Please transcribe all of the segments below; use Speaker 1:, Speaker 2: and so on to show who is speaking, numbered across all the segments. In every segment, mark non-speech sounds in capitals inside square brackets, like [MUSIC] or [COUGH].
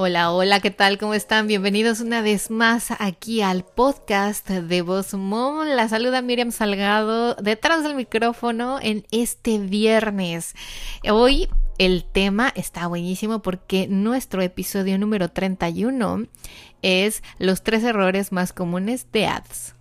Speaker 1: Hola, hola, ¿qué tal? ¿Cómo están? Bienvenidos una vez más aquí al podcast de Voz Mom. La saluda Miriam Salgado detrás del micrófono en este viernes. Hoy el tema está buenísimo porque nuestro episodio número 31 es los tres errores más comunes de ads.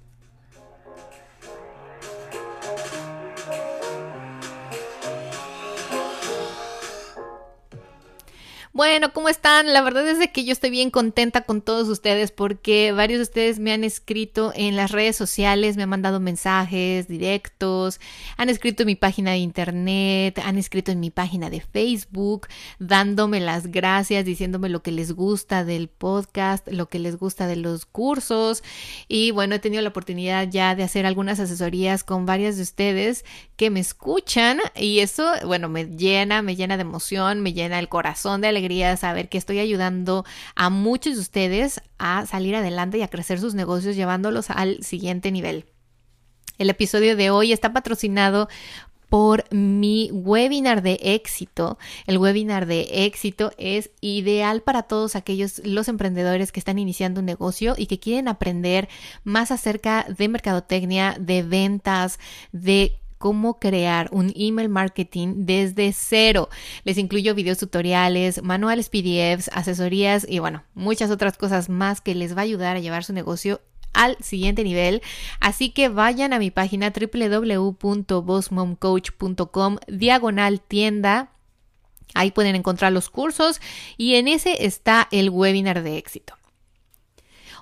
Speaker 1: Bueno, ¿cómo están? La verdad es que yo estoy bien contenta con todos ustedes porque varios de ustedes me han escrito en las redes sociales, me han mandado mensajes directos, han escrito en mi página de internet, han escrito en mi página de Facebook, dándome las gracias, diciéndome lo que les gusta del podcast, lo que les gusta de los cursos. Y bueno, he tenido la oportunidad ya de hacer algunas asesorías con varias de ustedes que me escuchan y eso, bueno, me llena, me llena de emoción, me llena el corazón de alegría saber que estoy ayudando a muchos de ustedes a salir adelante y a crecer sus negocios llevándolos al siguiente nivel. El episodio de hoy está patrocinado por mi webinar de éxito. El webinar de éxito es ideal para todos aquellos los emprendedores que están iniciando un negocio y que quieren aprender más acerca de mercadotecnia, de ventas, de cómo crear un email marketing desde cero. Les incluyo videos tutoriales, manuales PDFs, asesorías y bueno, muchas otras cosas más que les va a ayudar a llevar su negocio al siguiente nivel. Así que vayan a mi página www.bossmomcoach.com diagonal tienda. Ahí pueden encontrar los cursos y en ese está el webinar de éxito.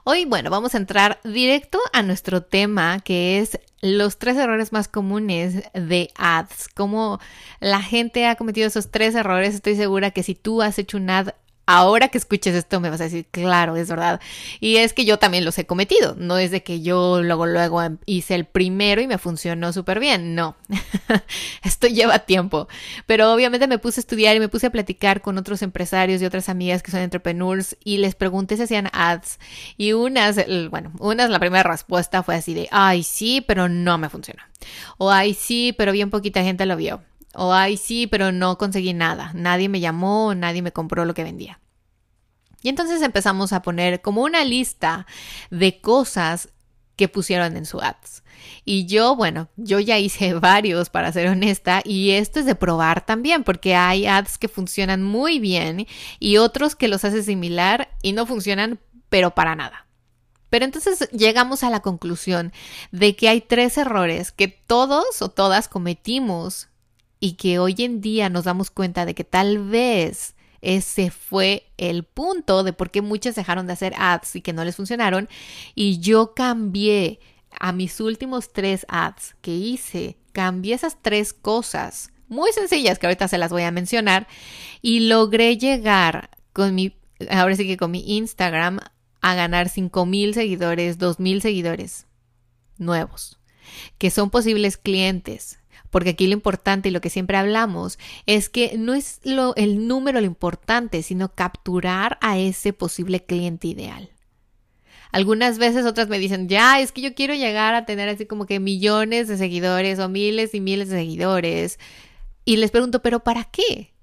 Speaker 1: Hoy, bueno, vamos a entrar directo a nuestro tema que es los tres errores más comunes de ads. Como la gente ha cometido esos tres errores, estoy segura que si tú has hecho un ad ahora que escuches esto me vas a decir, claro, es verdad. Y es que yo también los he cometido. No es de que yo luego, luego hice el primero y me funcionó súper bien. No, [LAUGHS] esto lleva tiempo. Pero obviamente me puse a estudiar y me puse a platicar con otros empresarios y otras amigas que son entrepreneurs y les pregunté si hacían ads. Y unas, bueno, unas, la primera respuesta fue así de, ay, sí, pero no me funcionó. O ay, sí, pero bien poquita gente lo vio. O ay, sí, pero no conseguí nada. Nadie me llamó, nadie me compró lo que vendía. Y entonces empezamos a poner como una lista de cosas que pusieron en su ads. Y yo, bueno, yo ya hice [LAUGHS] varios para ser honesta y esto es de probar también porque hay ads que funcionan muy bien y otros que los hace similar y no funcionan pero para nada. Pero entonces llegamos a la conclusión de que hay tres errores que todos o todas cometimos y que hoy en día nos damos cuenta de que tal vez ese fue el punto de por qué muchas dejaron de hacer ads y que no les funcionaron. Y yo cambié a mis últimos tres ads que hice, cambié esas tres cosas muy sencillas que ahorita se las voy a mencionar y logré llegar con mi, ahora sí que con mi Instagram a ganar 5 mil seguidores, 2 mil seguidores nuevos, que son posibles clientes porque aquí lo importante y lo que siempre hablamos es que no es lo, el número lo importante, sino capturar a ese posible cliente ideal. Algunas veces otras me dicen, ya, es que yo quiero llegar a tener así como que millones de seguidores o miles y miles de seguidores. Y les pregunto, ¿pero para qué?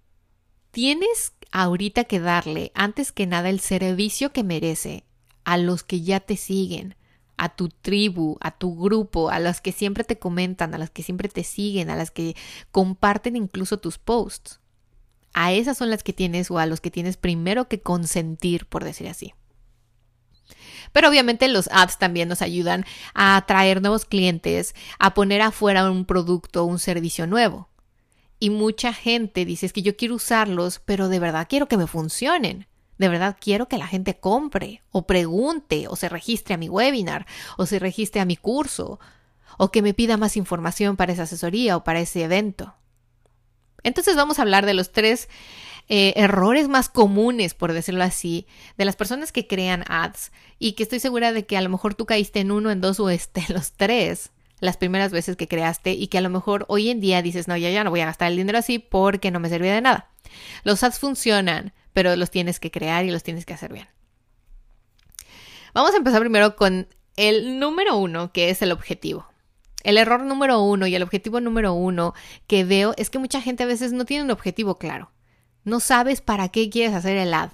Speaker 1: Tienes ahorita que darle, antes que nada, el servicio que merece a los que ya te siguen, a tu tribu, a tu grupo, a las que siempre te comentan, a las que siempre te siguen, a las que comparten incluso tus posts. A esas son las que tienes o a los que tienes primero que consentir, por decir así. Pero obviamente los ads también nos ayudan a atraer nuevos clientes, a poner afuera un producto o un servicio nuevo. Y mucha gente dice es que yo quiero usarlos, pero de verdad quiero que me funcionen. De verdad quiero que la gente compre o pregunte o se registre a mi webinar o se registre a mi curso o que me pida más información para esa asesoría o para ese evento. Entonces vamos a hablar de los tres eh, errores más comunes, por decirlo así, de las personas que crean ads y que estoy segura de que a lo mejor tú caíste en uno, en dos o este, [LAUGHS] los tres las primeras veces que creaste y que a lo mejor hoy en día dices, no, ya, ya no voy a gastar el dinero así porque no me servía de nada. Los ads funcionan, pero los tienes que crear y los tienes que hacer bien. Vamos a empezar primero con el número uno, que es el objetivo. El error número uno y el objetivo número uno que veo es que mucha gente a veces no tiene un objetivo claro. No sabes para qué quieres hacer el ad.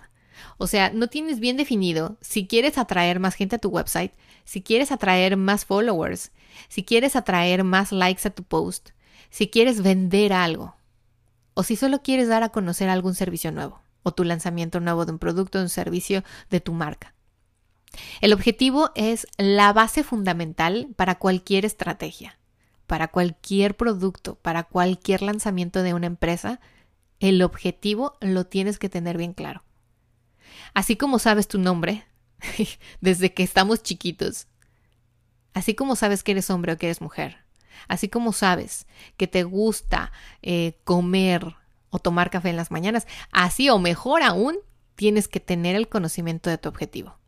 Speaker 1: O sea, no tienes bien definido si quieres atraer más gente a tu website, si quieres atraer más followers, si quieres atraer más likes a tu post, si quieres vender algo, o si solo quieres dar a conocer algún servicio nuevo, o tu lanzamiento nuevo de un producto o un servicio de tu marca. El objetivo es la base fundamental para cualquier estrategia, para cualquier producto, para cualquier lanzamiento de una empresa. El objetivo lo tienes que tener bien claro. Así como sabes tu nombre, [LAUGHS] desde que estamos chiquitos, así como sabes que eres hombre o que eres mujer, así como sabes que te gusta eh, comer o tomar café en las mañanas, así o mejor aún, tienes que tener el conocimiento de tu objetivo.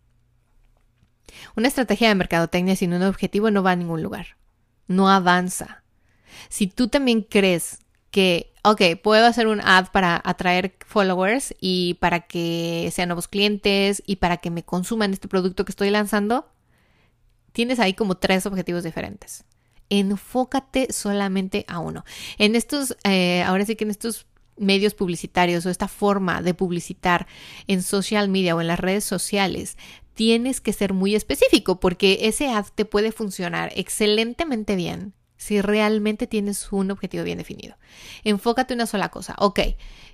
Speaker 1: Una estrategia de mercadotecnia sin un objetivo no va a ningún lugar. No avanza. Si tú también crees que, ok, puedo hacer un ad para atraer followers y para que sean nuevos clientes y para que me consuman este producto que estoy lanzando, tienes ahí como tres objetivos diferentes. Enfócate solamente a uno. En estos, eh, ahora sí que en estos medios publicitarios o esta forma de publicitar en social media o en las redes sociales, tienes que ser muy específico porque ese ad te puede funcionar excelentemente bien si realmente tienes un objetivo bien definido. Enfócate en una sola cosa. Ok,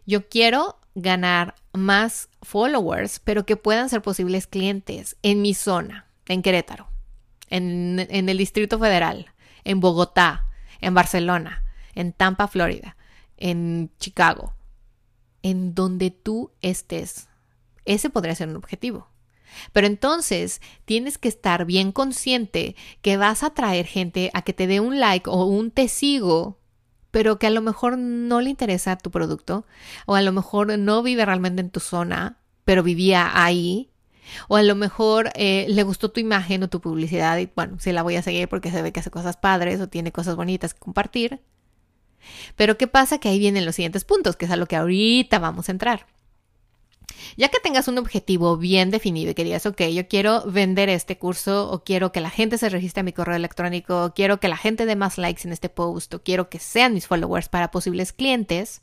Speaker 1: yo quiero ganar más followers, pero que puedan ser posibles clientes en mi zona, en Querétaro, en, en el Distrito Federal, en Bogotá, en Barcelona, en Tampa, Florida, en Chicago, en donde tú estés. Ese podría ser un objetivo. Pero entonces tienes que estar bien consciente que vas a traer gente a que te dé un like o un te sigo, pero que a lo mejor no le interesa tu producto, o a lo mejor no vive realmente en tu zona, pero vivía ahí, o a lo mejor eh, le gustó tu imagen o tu publicidad y bueno, se la voy a seguir porque se ve que hace cosas padres o tiene cosas bonitas que compartir. Pero ¿qué pasa? Que ahí vienen los siguientes puntos, que es a lo que ahorita vamos a entrar. Ya que tengas un objetivo bien definido y que digas, ok, yo quiero vender este curso o quiero que la gente se registre a mi correo electrónico, o quiero que la gente dé más likes en este post o quiero que sean mis followers para posibles clientes,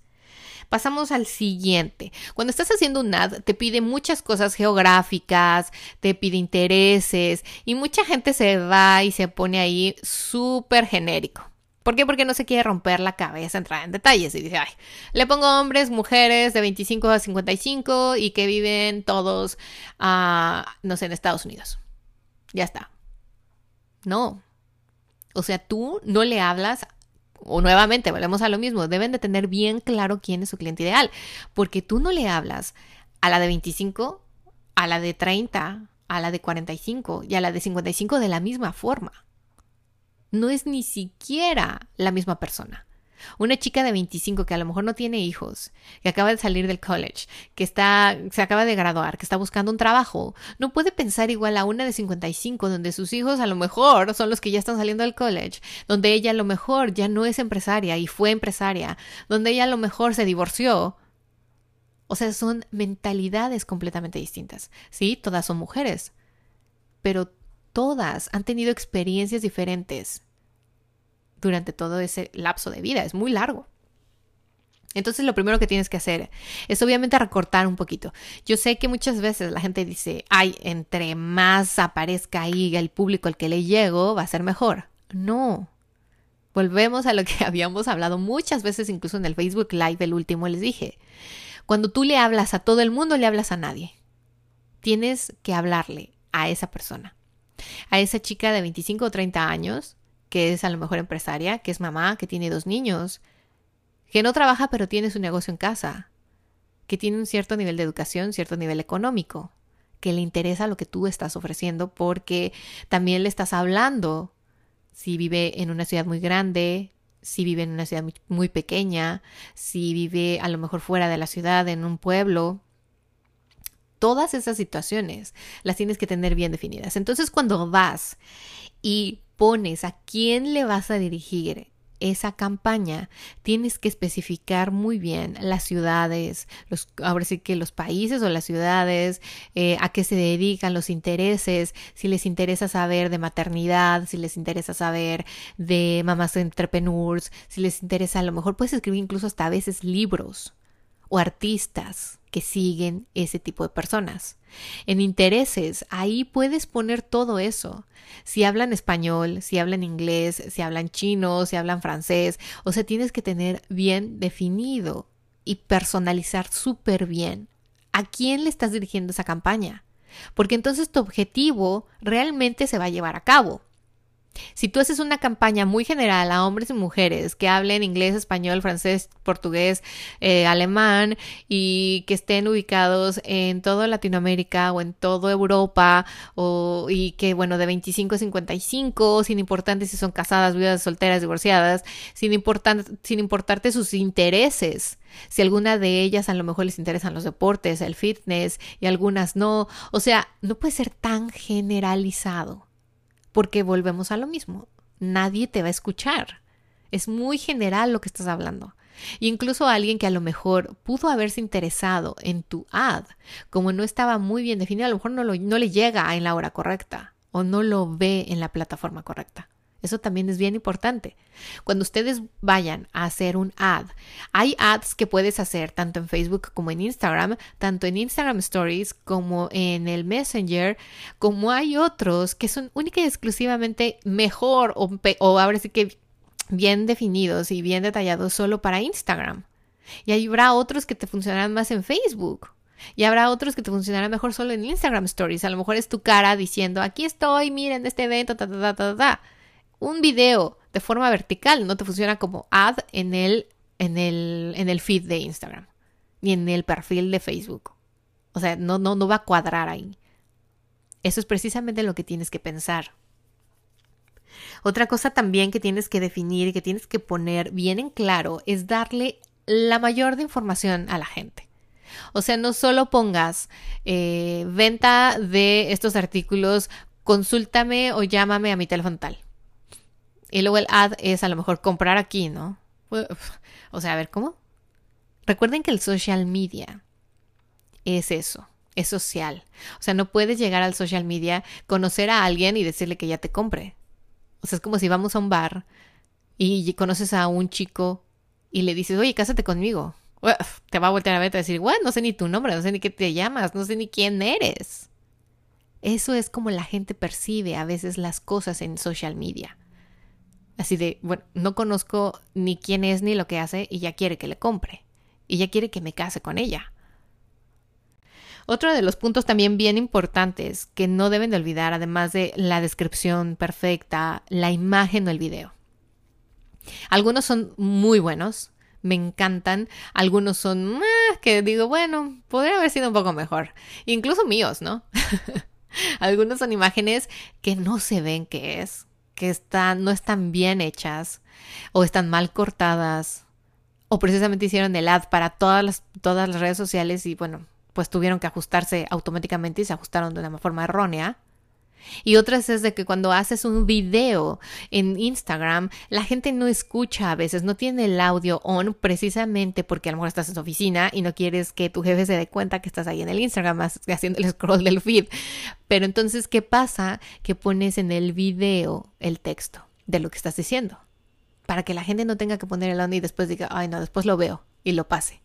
Speaker 1: Pasamos al siguiente. Cuando estás haciendo un ad, te pide muchas cosas geográficas, te pide intereses y mucha gente se va y se pone ahí súper genérico. ¿Por qué? Porque no se quiere romper la cabeza, entrar en detalles y dice, ay, le pongo hombres, mujeres de 25 a 55 y que viven todos, uh, no sé, en Estados Unidos. Ya está. No. O sea, tú no le hablas, o nuevamente, volvemos a lo mismo, deben de tener bien claro quién es su cliente ideal, porque tú no le hablas a la de 25, a la de 30, a la de 45 y a la de 55 de la misma forma no es ni siquiera la misma persona. Una chica de 25 que a lo mejor no tiene hijos, que acaba de salir del college, que está, se acaba de graduar, que está buscando un trabajo, no puede pensar igual a una de 55, donde sus hijos a lo mejor son los que ya están saliendo del college, donde ella a lo mejor ya no es empresaria y fue empresaria, donde ella a lo mejor se divorció. O sea, son mentalidades completamente distintas. Sí, todas son mujeres, pero todas han tenido experiencias diferentes durante todo ese lapso de vida. Es muy largo. Entonces lo primero que tienes que hacer es obviamente recortar un poquito. Yo sé que muchas veces la gente dice, ay, entre más aparezca ahí el público al que le llego, va a ser mejor. No. Volvemos a lo que [LAUGHS] habíamos hablado muchas veces, incluso en el Facebook Live, el último, les dije. Cuando tú le hablas a todo el mundo, le hablas a nadie. Tienes que hablarle a esa persona a esa chica de 25 o 30 años, que es a lo mejor empresaria, que es mamá, que tiene dos niños, que no trabaja pero tiene su negocio en casa, que tiene un cierto nivel de educación, cierto nivel económico, que le interesa lo que tú estás ofreciendo porque también le estás hablando si vive en una ciudad muy grande si vive en una ciudad muy, pequeña, si vive a lo mejor fuera de la ciudad, en un pueblo. Todas esas situaciones las tienes que tener bien definidas. Entonces cuando vas y pones a quién le vas a dirigir esa campaña, tienes que especificar muy bien las ciudades, los, ahora sí que los países o las ciudades, eh, a qué se dedican, los intereses, si les interesa saber de maternidad, si les interesa saber de mamás entrepreneurs, si les interesa, a lo mejor puedes escribir incluso hasta a veces libros o artistas que siguen ese tipo de personas. En intereses, ahí puedes poner todo eso. Si hablan español, si hablan inglés, si hablan chino, si hablan francés, o sea, tienes que tener bien definido y personalizar súper bien a quién le estás dirigiendo esa campaña. Porque entonces tu objetivo realmente se va a llevar a cabo. Si tú haces una campaña muy general a hombres y mujeres que hablen inglés, español, francés, portugués, eh, alemán y que estén ubicados en toda Latinoamérica o en toda Europa o, y que, bueno, de 25 a 55, sin importarte si son casadas, viudas, solteras, divorciadas, sin, importar, sin importarte sus intereses. Si alguna de ellas a lo mejor les interesan los deportes, el fitness y algunas no. O sea, no puede ser tan generalizado porque volvemos a lo mismo. Nadie te va a escuchar. Es muy general lo que estás hablando. incluso alguien que a lo mejor pudo haberse interesado en tu ad, como no estaba muy bien definido, a lo mejor no, no le llega en la hora correcta o no lo ve en la plataforma correcta. Eso también es bien importante. Cuando ustedes vayan a hacer un ad, hay ads que puedes hacer tanto en Facebook como en Instagram, tanto en Instagram Stories como en el Messenger, como hay otros que son única y exclusivamente mejor o, o ahora sí que bien definidos y bien detallados solo para Instagram. Y habrá otros que te funcionarán más en Facebook. Y habrá otros que te funcionarán mejor solo en Instagram Stories. A lo mejor es tu cara diciendo, aquí estoy, miren este evento, ta, ta, ta, ta, ta un video de forma vertical no te funciona como ad en el, en el, en el feed de Instagram ni en el perfil de Facebook. O sea, no, no, no va a cuadrar ahí. Eso es precisamente lo que tienes que pensar. Otra cosa también que tienes que definir y que tienes que poner bien en claro es darle la mayor de información a la gente. O sea, no solo pongas eh, venta de estos artículos, consúltame o llámame a mi teléfono. Y luego el ad es a lo mejor comprar aquí, ¿no? O sea, a ver, ¿cómo? Recuerden que el social media es eso, es social. O sea, no puedes llegar al social media, conocer a alguien y decirle que ya te compre. O sea, es como si vamos a un bar y conoces a un chico y le dices, oye, cásate conmigo. Te va a voltear a ver a decir, bueno, no sé ni tu nombre, no sé ni qué te llamas, no sé ni quién eres. Eso es como la gente percibe a veces las cosas en social media. Así de, bueno, no conozco ni quién es ni lo que hace y ya quiere que le compre. Y ya quiere que me case con ella. Otro de los puntos también bien importantes que no deben de olvidar, además de la descripción perfecta, la imagen o el video. Algunos son muy buenos, me encantan. Algunos son ah, que digo, bueno, podría haber sido un poco mejor. Incluso míos, ¿no? [LAUGHS] Algunos son imágenes que no se ven qué es, están, no están bien hechas o están mal cortadas o precisamente hicieron el ad para todas las, todas las redes sociales y bueno, pues tuvieron que ajustarse automáticamente y se ajustaron de una forma errónea. Y otras es de que cuando haces un video en Instagram, la gente no escucha a veces, no tiene el audio on precisamente porque a lo mejor estás en su oficina y no quieres que tu jefe se dé cuenta que estás ahí en el Instagram haciendo el [LAUGHS] scroll del feed. Pero entonces, ¿qué pasa? Que pones en el video el texto de lo que estás diciendo. Para que la gente no tenga que poner el on y después diga, ay no, después lo veo y lo pase.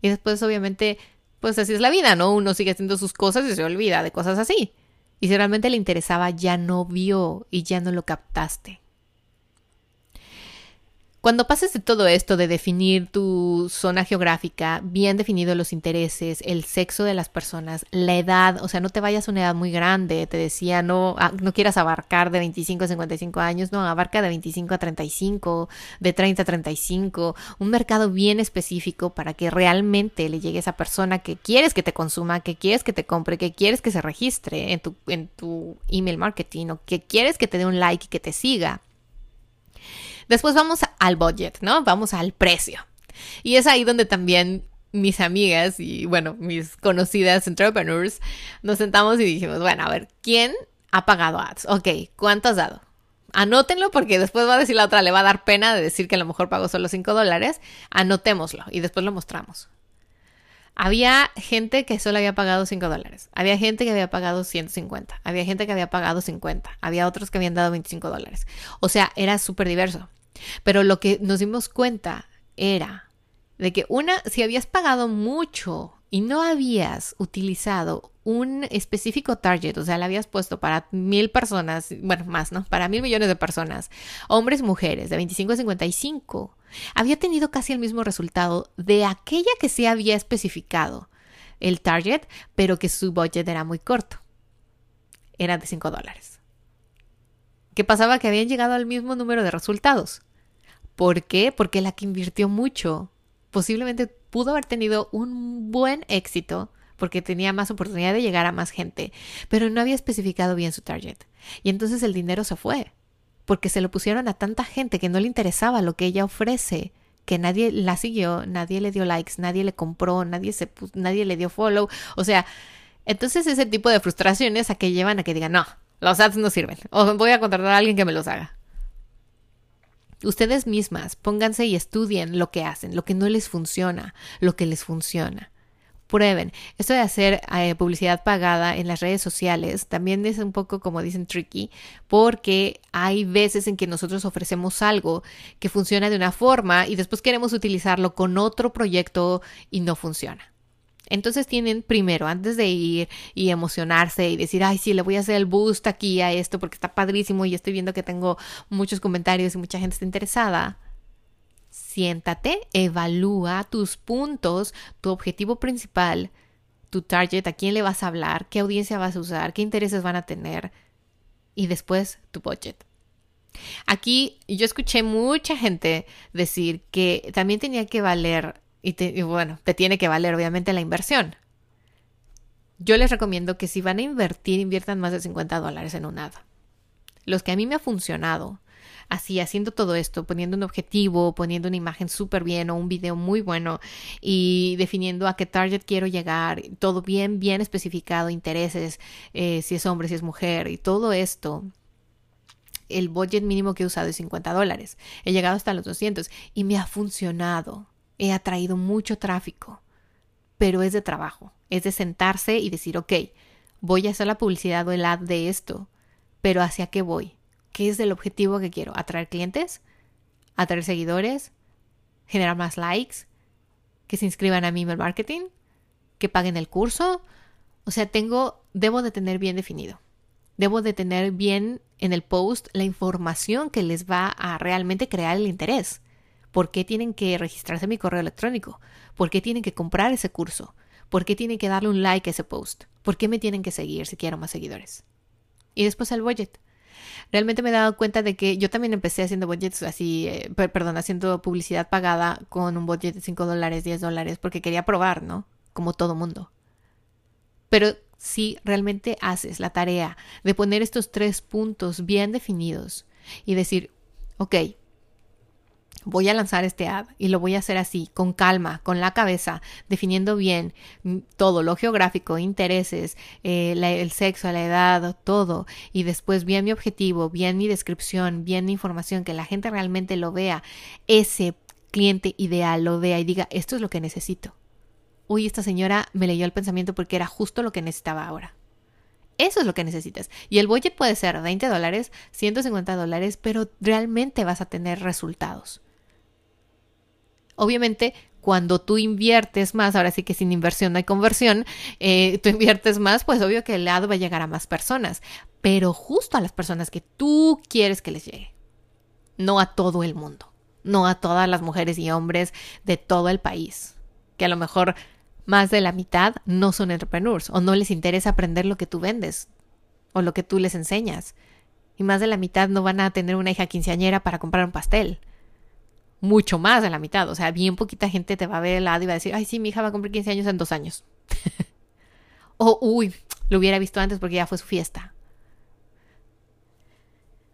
Speaker 1: Y después obviamente, pues así es la vida, ¿no? Uno sigue haciendo sus cosas y se olvida de cosas así. Y si realmente le interesaba, ya no vio y ya no lo captaste. Cuando pases de todo esto de definir tu zona geográfica, bien definido los intereses, el sexo de las personas, la edad, o sea, no te vayas a una edad muy grande, te decía, no, ah, no quieras abarcar de 25 a 55 años, no, abarca de 25 a 35, de 30 a 35, un mercado bien específico para que realmente le llegue a esa persona que quieres que te consuma, que quieres que te compre, que quieres que se registre en tu, en tu email marketing o que quieres que te dé un like y que te siga Después vamos al budget, ¿no? Vamos al precio. Y es ahí donde también mis amigas y, bueno, mis conocidas entrepreneurs nos sentamos y dijimos, bueno, a ver, ¿quién ha pagado ads? Ok, ¿cuánto has dado? Anótenlo porque después va a decir la otra, le va a dar pena de decir que a lo mejor pagó solo 5 dólares. Anotémoslo y después lo mostramos. Había gente que solo había pagado 5 dólares. Había gente que había pagado 150. Había gente que había pagado 50. Había otros que habían dado 25 dólares. O sea, era súper diverso. Pero lo que nos dimos cuenta era de que una, si habías pagado mucho y no habías utilizado un específico target, o sea, la habías puesto para mil personas, bueno, más, ¿no? Para mil millones de personas, hombres, mujeres, de 25 a 55, había tenido casi el mismo resultado de aquella que se había especificado el target, pero que su budget era muy corto. Era de 5 dólares. ¿Qué pasaba? Que habían llegado al mismo número de resultados. ¿Por qué? Porque la que invirtió mucho posiblemente pudo haber tenido un buen éxito porque tenía más oportunidad de llegar a más gente, pero no había especificado bien su target. Y entonces el dinero se fue, porque se lo pusieron a tanta gente que no le interesaba lo que ella ofrece, que nadie la siguió, nadie le dio likes, nadie le compró, nadie, se, nadie le dio follow. O sea, entonces ese tipo de frustraciones a que llevan a que digan, no, los ads no sirven, o voy a contratar a alguien que me los haga. Ustedes mismas pónganse y estudien lo que hacen, lo que no les funciona, lo que les funciona. Prueben. Esto de hacer eh, publicidad pagada en las redes sociales también es un poco, como dicen, tricky, porque hay veces en que nosotros ofrecemos algo que funciona de una forma y después queremos utilizarlo con otro proyecto y no funciona. Entonces tienen primero, antes de ir y emocionarse y decir, ay, sí, le voy a hacer el boost aquí a esto porque está padrísimo y estoy viendo que tengo muchos comentarios y mucha gente está interesada. Siéntate, evalúa tus puntos, tu objetivo principal, tu target, a quién le vas a hablar, qué audiencia vas a usar, qué intereses van a tener y después tu budget. Aquí yo escuché mucha gente decir que también tenía que valer y, bueno, te tiene que valer obviamente la inversión. Yo les recomiendo que si van a invertir, inviertan más de 50 dólares en un ad. Los que a mí me ha funcionado, así haciendo todo esto, poniendo un objetivo, poniendo una imagen súper bien o un video muy bueno y definiendo a qué target quiero llegar, todo bien, bien especificado, intereses, eh, si es hombre, si es mujer y todo esto. El budget mínimo que he usado es 50 dólares. He llegado hasta los 200 y me ha funcionado he atraído mucho tráfico, pero es de trabajo, es de sentarse y decir, ok, voy a hacer la publicidad o el ad de esto, pero ¿hacia qué voy? ¿Qué es el objetivo que quiero? ¿Atraer clientes? ¿Atraer seguidores? ¿Generar más likes? ¿Que se inscriban a mi email marketing? ¿Que paguen el curso? O sea, tengo, debo de tener bien definido. Debo de tener bien en el post la información que les va a realmente crear el interés. ¿Por qué tienen que registrarse mi correo electrónico? ¿Por qué tienen que comprar ese curso? ¿Por qué tienen que darle un like a ese post? ¿Por qué me tienen que seguir si quiero más seguidores? Y después el budget. Realmente me he dado cuenta de que yo también empecé haciendo budgets así, eh, perdón, haciendo publicidad pagada con un budget de 5 dólares, 10 dólares, porque quería probar, ¿no? Como todo mundo. Pero si realmente haces la tarea de poner estos tres puntos bien definidos y decir, ok, voy a lanzar este ad y lo voy a hacer así, con calma, con la cabeza, definiendo bien todo, lo geográfico, intereses, eh, el sexo, la edad, todo, y después bien mi objetivo, bien mi descripción, bien mi información, que la gente realmente lo vea, ese cliente ideal lo vea y diga, esto es lo que necesito. Uy, esta señora me leyó el pensamiento porque era justo lo que necesitaba ahora. Eso es lo que necesitas. Y el budget puede ser 20 dólares, 150 dólares, pero realmente vas a tener resultados. Obviamente, cuando tú inviertes más, ahora sí que sin inversión no hay conversión, eh, tú inviertes más, pues obvio que el lado va a llegar a más personas, pero justo a las personas que tú quieres que les llegue, no a todo el mundo, no a todas las mujeres y hombres de todo el país, que a lo mejor más de la mitad no son entrepreneurs o no les interesa aprender lo que tú vendes o lo que tú les enseñas. Y más de la mitad no van a tener una hija quinceañera para comprar un pastel mucho más de la mitad. O sea, bien poquita gente te va a ver el lado y va a decir, ay, sí, mi hija va a cumplir 15 años en dos años. [LAUGHS] o, uy, lo hubiera visto antes porque ya fue su fiesta.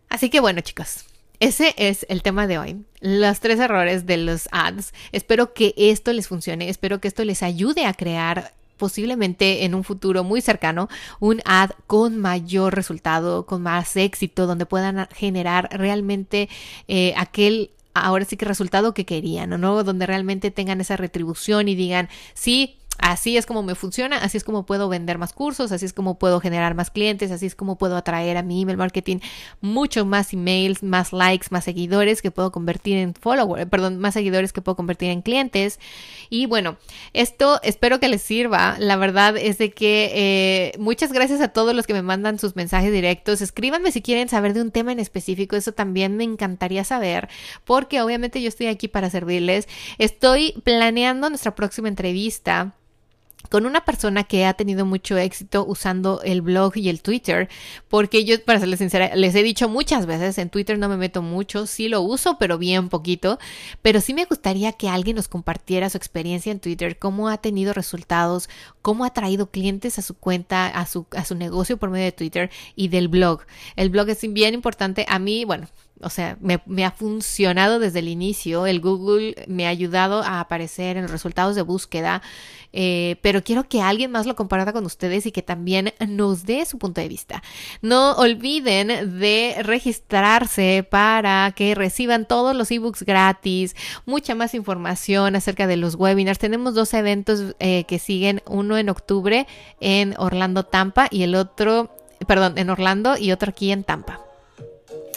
Speaker 1: Así que bueno, chicos, ese es el tema de hoy. Los tres errores de los ads. Espero que esto les funcione. Espero que esto les ayude a crear posiblemente en un futuro muy cercano un ad con mayor resultado, con más éxito, donde puedan generar realmente eh, aquel ahora sí que resultado que querían, ¿no? Donde realmente tengan esa retribución y digan, sí, Así es como me funciona, así es como puedo vender más cursos, así es como puedo generar más clientes, así es como puedo atraer a mi email marketing mucho más emails, más likes, más seguidores que puedo convertir en followers, perdón, más seguidores que puedo convertir en clientes. Y bueno, esto espero que les sirva. La verdad es de que eh, muchas gracias a todos los que me mandan sus mensajes directos. Escríbanme si quieren saber de un tema en específico, eso también me encantaría saber, porque obviamente yo estoy aquí para servirles. Estoy planeando nuestra próxima entrevista con una persona que ha tenido mucho éxito usando el blog y el Twitter, porque yo, para serles sincera, les he dicho muchas veces, en Twitter no me meto mucho, sí lo uso, pero bien poquito, pero sí me gustaría que alguien nos compartiera su experiencia en Twitter, cómo ha tenido resultados, cómo ha traído clientes a su cuenta, a su, a su negocio por medio de Twitter y del blog. El blog es bien importante. A mí, bueno, o sea, me, ha funcionado desde el inicio. El Google me ha ayudado a aparecer en los resultados de búsqueda, eh, pero quiero que alguien más lo comparta con ustedes y que también nos dé su punto de vista. No olviden de registrarse para que reciban todos los ebooks gratis, mucha más información acerca de los webinars. Tenemos dos eventos eh, que siguen, uno en octubre en Orlando, Tampa y el otro, perdón, en Orlando y otro aquí en Tampa.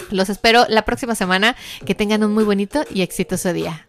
Speaker 1: Los espero la próxima semana. Que tengan un muy bonito y exitoso día.